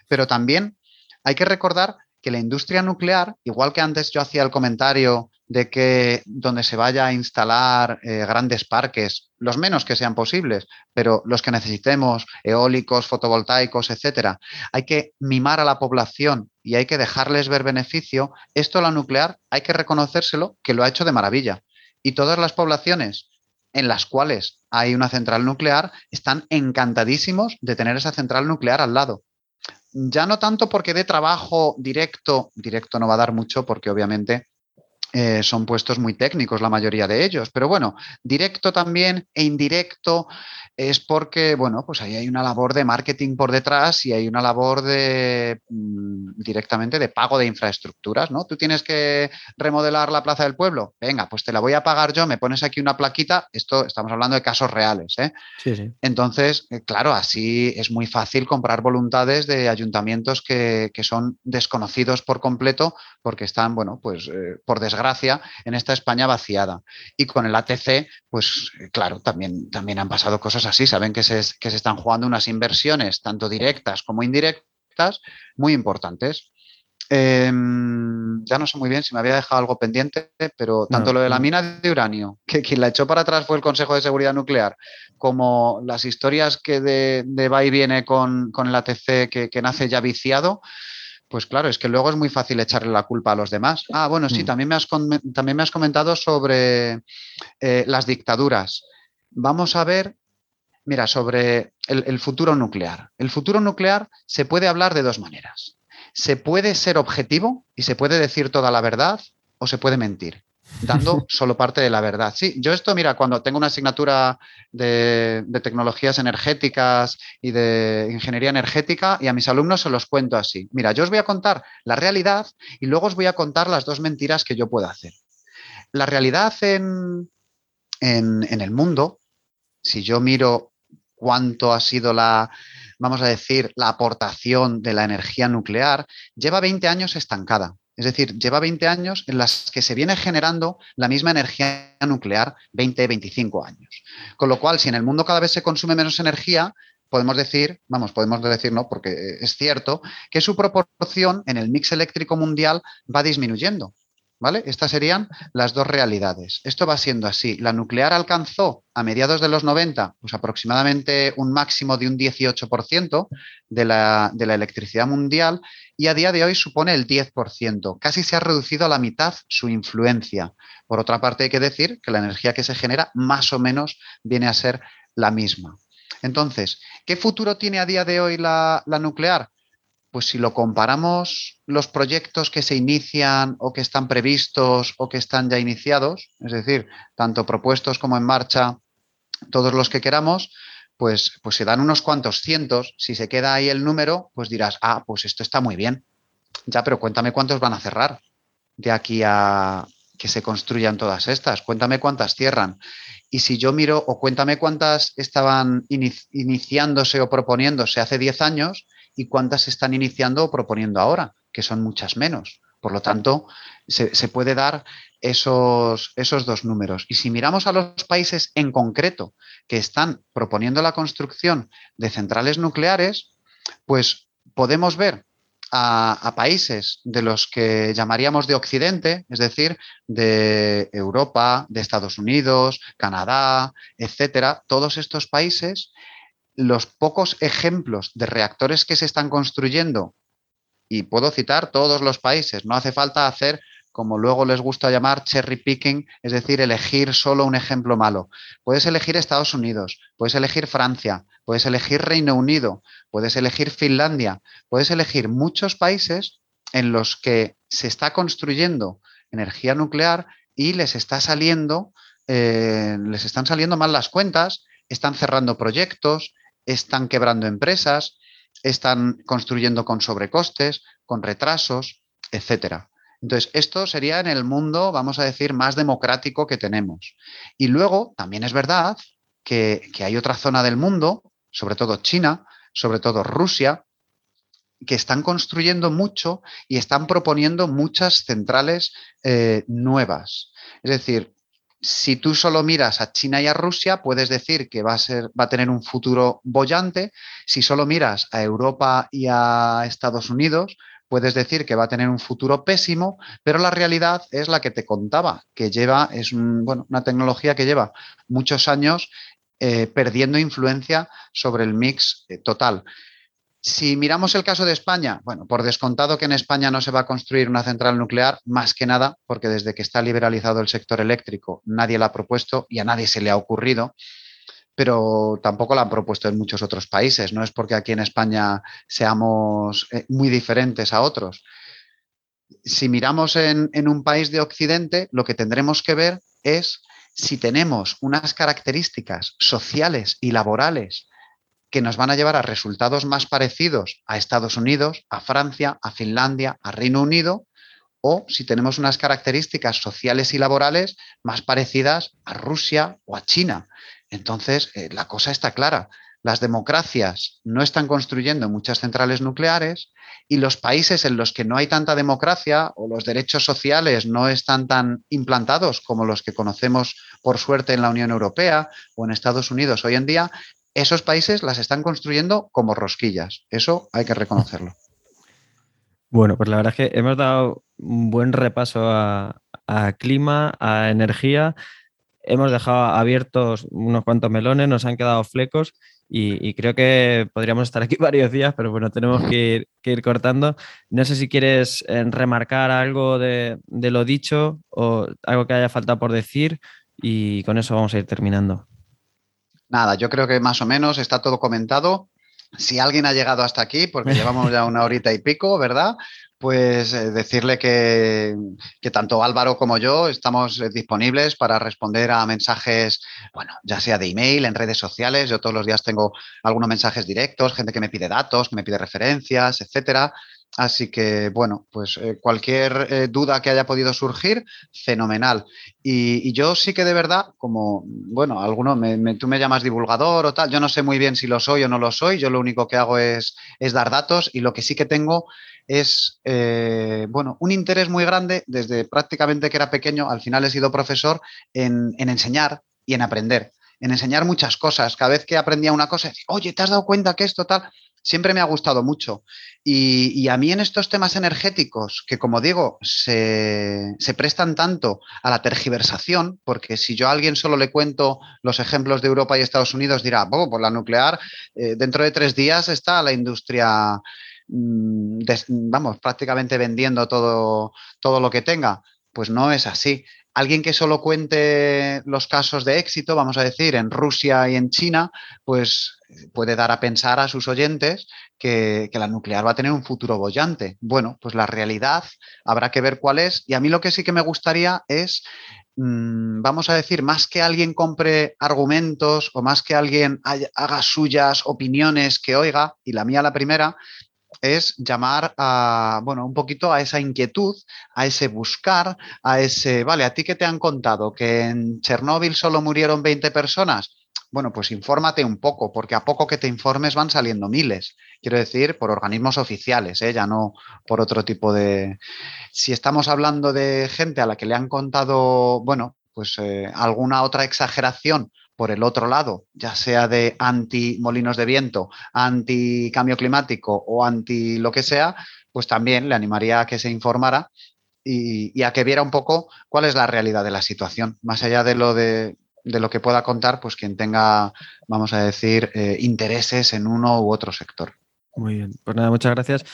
Pero también hay que recordar que la industria nuclear, igual que antes yo hacía el comentario de que donde se vaya a instalar eh, grandes parques, los menos que sean posibles, pero los que necesitemos, eólicos, fotovoltaicos, etcétera, hay que mimar a la población y hay que dejarles ver beneficio. Esto la nuclear hay que reconocérselo que lo ha hecho de maravilla. Y todas las poblaciones en las cuales hay una central nuclear están encantadísimos de tener esa central nuclear al lado. Ya no tanto porque de trabajo directo, directo no va a dar mucho porque obviamente eh, son puestos muy técnicos la mayoría de ellos, pero bueno, directo también e indirecto es porque, bueno, pues ahí hay una labor de marketing por detrás y hay una labor de mm, directamente de pago de infraestructuras, ¿no? Tú tienes que remodelar la plaza del pueblo, venga, pues te la voy a pagar yo, me pones aquí una plaquita, esto estamos hablando de casos reales, ¿eh? Sí, sí. Entonces, eh, claro, así es muy fácil comprar voluntades de ayuntamientos que, son desconocidos por completo porque están, bueno, pues eh, por desgracia, en esta España vaciada. Y con el ATC, pues claro, también, también han pasado cosas así, saben que se, que se están jugando unas inversiones, tanto directas como indirectas, muy importantes. Em, ya no sé muy bien si me había dejado algo pendiente, pero tanto lo de la mina de uranio, que quien la echó para atrás fue el Consejo de Seguridad Nuclear, como las historias que de, de va y viene con, el ATC que, nace ya viciado, pues claro, es que luego es muy fácil echarle la culpa a los demás. Ah, bueno, sí, mm. también, me has, también me has comentado sobre eh, las dictaduras. Vamos a ver Mira, sobre el, futuro nuclear. El futuro nuclear se puede hablar de dos maneras. Se puede ser objetivo y se puede decir toda la verdad o se puede mentir, dando solo parte de la verdad. Sí, yo esto, mira, cuando tengo una asignatura de, de, tecnologías energéticas y de ingeniería energética y a mis alumnos se los cuento así. Mira, yo os voy a contar la realidad y luego os voy a contar las dos mentiras que yo puedo hacer. La realidad en, en, en el mundo, si yo miro cuánto ha sido la, vamos a decir, la aportación de la energía nuclear, lleva 20 años estancada. Es decir, lleva 20 años en las que se viene generando la misma energía nuclear 20, 25 años. Con lo cual, si en el mundo cada vez se consume menos energía, podemos decir, vamos, podemos decir no, porque es cierto, que su proporción en el mix eléctrico mundial va disminuyendo. Estas serían las dos realidades. Esto va siendo así. La nuclear alcanzó a mediados de los 90 pues aproximadamente un máximo de un 18% de la, de la electricidad mundial y a día de hoy supone el 10%. Casi se ha reducido a la mitad su influencia. Por otra parte, hay que decir que la energía que se genera más o menos viene a ser la misma. Entonces, ¿qué futuro tiene a día de hoy la nuclear? Pues si lo comparamos los proyectos que se inician o que están previstos o que están ya iniciados, es decir, tanto propuestos como en marcha, todos los que queramos, pues, pues se dan unos cuantos cientos. Si se queda ahí el número, pues dirás, ah, pues esto está muy bien. Ya, pero cuéntame cuántos van a cerrar de aquí a que se construyan todas estas. Cuéntame cuántas cierran. Y si yo miro, o cuéntame cuántas estaban iniciándose o proponiéndose hace 10 años y cuántas se están iniciando o proponiendo ahora, que son muchas menos. Por lo tanto, se, puede dar esos, esos dos números. Y si miramos a los países en concreto que están proponiendo la construcción de centrales nucleares, pues podemos ver a, países de los que llamaríamos de Occidente, es decir, de Europa, de Estados Unidos, Canadá, etcétera, todos estos países, los pocos ejemplos de reactores que se están construyendo, y puedo citar todos los países, no hace falta hacer como luego les gusta llamar cherry picking, es decir, elegir solo un ejemplo malo. Puedes elegir Estados Unidos, puedes elegir Francia, puedes elegir Reino Unido, puedes elegir Finlandia, puedes elegir muchos países en los que se está construyendo energía nuclear y les está saliendo, eh, les están saliendo mal las cuentas, están cerrando proyectos, están quebrando empresas, están construyendo con sobrecostes, con retrasos, etcétera. Entonces, esto sería en el mundo, vamos a decir, más democrático que tenemos. Y luego, también es verdad que, hay otra zona del mundo, sobre todo China, sobre todo Rusia, que están construyendo mucho y están proponiendo muchas centrales eh, nuevas. Es decir, si tú solo miras a China y a Rusia, puedes decir que va a, ser, va a tener un futuro bollante. Si solo miras a Europa y a Estados Unidos, puedes decir que va a tener un futuro pésimo, pero la realidad es la que te contaba, que lleva, es bueno, una tecnología que lleva muchos años eh, perdiendo influencia sobre el mix eh, total. Si miramos el caso de España, bueno, por descontado que en España no se va a construir una central nuclear, más que nada porque desde que está liberalizado el sector eléctrico nadie la ha propuesto y a nadie se le ha ocurrido pero tampoco la han propuesto en muchos otros países. No es porque aquí en España seamos eh, muy diferentes a otros. Si miramos en, un país de Occidente, lo que tendremos que ver es si tenemos unas características sociales y laborales que nos van a llevar a resultados más parecidos a Estados Unidos, a Francia, a Finlandia, a Reino Unido, o si tenemos unas características sociales y laborales más parecidas a Rusia o a China. Entonces, eh, la cosa está clara. Las democracias no están construyendo muchas centrales nucleares y los países en los que no hay tanta democracia o los derechos sociales no están tan implantados como los que conocemos por suerte en la Unión Europea o en Estados Unidos hoy en día, esos países las están construyendo como rosquillas. Eso hay que reconocerlo. Bueno, pues la verdad es que hemos dado un buen repaso a, clima, a energía hemos dejado abiertos unos cuantos melones, nos han quedado flecos y, creo que podríamos estar aquí varios días, pero bueno, tenemos que ir, cortando. No sé si quieres eh, remarcar algo de, lo dicho o algo que haya faltado por decir y con eso vamos a ir terminando. Nada, yo creo que más o menos está todo comentado. Si alguien ha llegado hasta aquí, porque llevamos ya una horita y pico, ¿verdad? pues eh, decirle que, tanto Álvaro como yo estamos eh, disponibles para responder a mensajes, bueno, ya sea de email, en redes sociales. Yo todos los días tengo algunos mensajes directos, gente que me pide datos, que me pide referencias, etcétera. Así que, bueno, pues eh, cualquier duda que haya podido surgir, fenomenal. Y, yo sí que de verdad, como, bueno, alguno, tú me llamas divulgador o tal, yo no sé muy bien si lo soy o no lo soy, yo lo único que hago es, es dar datos y lo que sí que tengo es eh, bueno, un interés muy grande desde prácticamente que era pequeño, al final he sido profesor en, enseñar y en aprender, en enseñar muchas cosas. Cada vez que aprendía una cosa, oye, ¿te has dado cuenta que esto tal? Siempre me ha gustado mucho. Y, a mí en estos temas energéticos, que como digo, se, prestan tanto a la tergiversación, porque si yo a alguien solo le cuento los ejemplos de Europa y Estados Unidos, dirá, por pues la nuclear, eh, dentro de tres días está la industria Mm, vamos, prácticamente vendiendo todo, todo lo que tenga. Pues no es así. Alguien que solo cuente los casos de éxito, vamos a decir, en Rusia y en China, pues puede dar a pensar a sus oyentes que, la nuclear va a tener un futuro bollante. Bueno, pues la realidad habrá que ver cuál es. Y a mí lo que sí que me gustaría es mm, vamos a decir, más que alguien compre argumentos o más que alguien haga suyas opiniones que oiga, y la mía la primera, es llamar a, bueno, un poquito a esa inquietud, a ese buscar, a ese, vale, ¿a ti qué te han contado? ¿Que en Chernóbil solo murieron 20 personas? Bueno, pues infórmate un poco, porque a poco que te informes van saliendo miles. Quiero decir, por organismos oficiales, ¿eh? ya no por otro tipo de... Si estamos hablando de gente a la que le han contado, bueno, pues eh, alguna otra exageración por el otro lado, ya sea de anti molinos de viento, anti cambio climático o anti lo que sea, pues también le animaría a que se informara y, a que viera un poco cuál es la realidad de la situación, más allá de lo de, lo que pueda contar, pues quien tenga, vamos a decir, eh, intereses en uno u otro sector. Muy bien, pues nada, muchas gracias.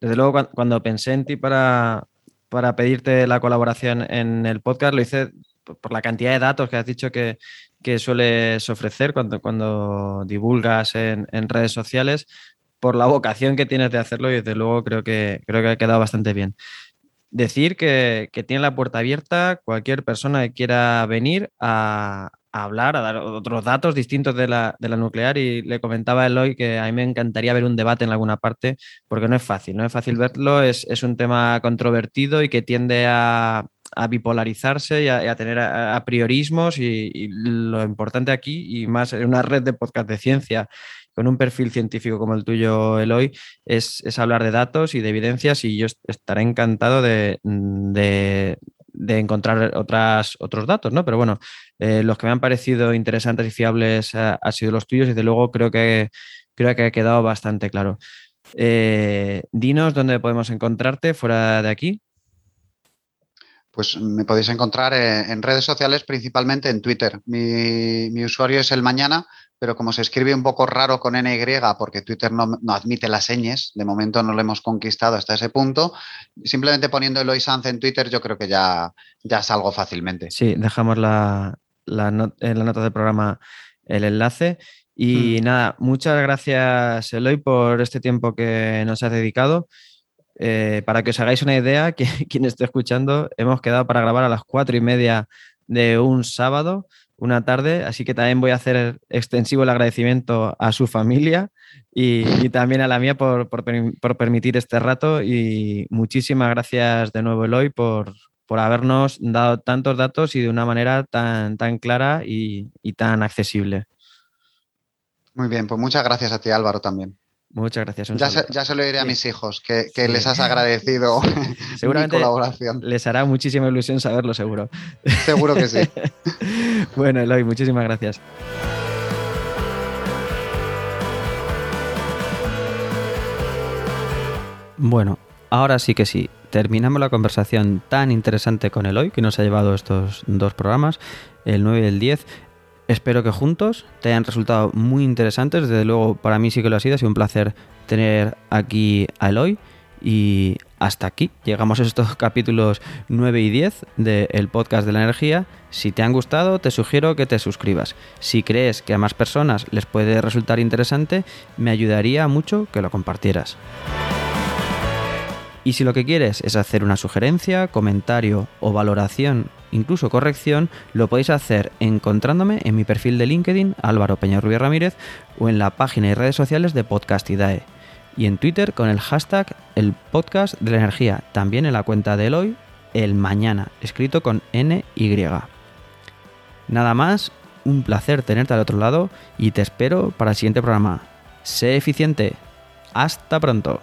Desde luego, cuando, pensé en ti para, para pedirte la colaboración en el podcast, lo hice por la cantidad de datos que has dicho que, que sueles ofrecer cuando, cuando divulgas en, redes sociales, por la vocación que tienes de hacerlo y desde luego creo que, creo que ha quedado bastante bien. Decir que, tiene la puerta abierta cualquier persona que quiera venir a, hablar, a dar otros datos distintos de la, nuclear y le comentaba a Eloy que a mí me encantaría ver un debate en alguna parte porque no es fácil, no es fácil verlo, es, es un tema controvertido y que tiende a, a bipolarizarse y a, tener a, priorismos y, lo importante aquí, y más en una red de podcast de ciencia con un perfil científico como el tuyo, Eloy, es, hablar de datos y de evidencias y yo estaré encantado de, encontrar otras, otros datos, ¿no? Pero bueno, eh, los que me han parecido interesantes y fiables han sido los tuyos y desde luego creo que, creo que ha quedado bastante claro. Eh, dinos dónde podemos encontrarte fuera de aquí. Pues me podéis encontrar en, redes sociales, principalmente en Twitter. Mi, usuario es el mañana, pero como se escribe un poco raro con NY, porque Twitter no, admite las señas, de momento no lo hemos conquistado hasta ese punto, simplemente poniendo Eloy Sanz en Twitter yo creo que ya, ya salgo fácilmente. Sí, dejamos la, en la nota del programa el enlace. Y hmm. nada, muchas gracias Eloy por este tiempo que nos has dedicado. Eh, para que os hagáis una idea, que, quien esté escuchando, hemos quedado para grabar a las cuatro y media de un sábado, una tarde, así que también voy a hacer extensivo el agradecimiento a su familia y, también a la mía por, permitir este rato y muchísimas gracias de nuevo Eloy por, por habernos dado tantos datos y de una manera tan, tan clara y, y tan accesible. Muy bien, pues muchas gracias a ti Álvaro también. Muchas gracias. Ya se, lo diré a mis hijos, que, les has agradecido Seguramente mi colaboración. Les hará muchísima ilusión saberlo, seguro. Seguro que sí. bueno, Eloy, muchísimas gracias. Bueno, ahora sí que sí. Terminamos la conversación tan interesante con Eloy, que nos ha llevado estos dos programas, el 9 y el 10. Espero que juntos te hayan resultado muy interesantes. Desde luego, para mí sí que lo ha sido. Ha sido un placer tener aquí a Eloy. Y hasta aquí llegamos a estos capítulos 9 y 10 del podcast de la energía. Si te han gustado, te sugiero que te suscribas. Si crees que a más personas les puede resultar interesante, me ayudaría mucho que lo compartieras. Y si lo que quieres es hacer una sugerencia, comentario o valoración, incluso corrección, lo podéis hacer encontrándome en mi perfil de LinkedIn, Álvaro Peñarrubia Ramírez, o en la página y redes sociales de Podcastidae. Y en Twitter con el hashtag el podcast de la energía, también en la cuenta de Eloy, el mañana, escrito con NY. Nada más, un placer tenerte al otro lado y te espero para el siguiente programa. Sé eficiente. Hasta pronto.